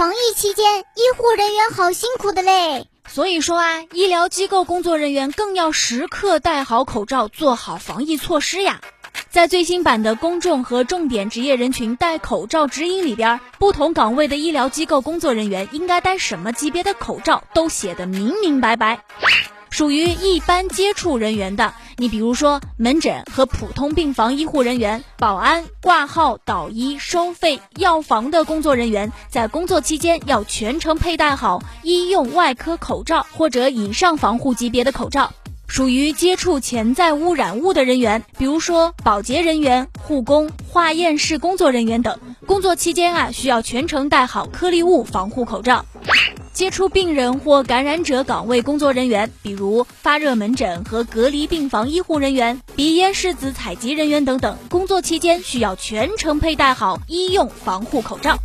防疫期间，医护人员好辛苦的嘞。所以说啊，医疗机构工作人员更要时刻戴好口罩，做好防疫措施呀。在最新版的公众和重点职业人群戴口罩指引里边，不同岗位的医疗机构工作人员应该戴什么级别的口罩，都写得明明白白。属于一般接触人员的，你比如说门诊和普通病房医护人员、保安、挂号、导医、收费、药房的工作人员，在工作期间要全程佩戴好医用外科口罩或者以上防护级别的口罩。属于接触潜在污染物的人员，比如说保洁人员、护工、化验室工作人员等，工作期间啊需要全程戴好颗粒物防护口罩。接触病人或感染者岗位工作人员，比如发热门诊和隔离病房医护人员、鼻咽拭子采集人员等等，工作期间需要全程佩戴好医用防护口罩。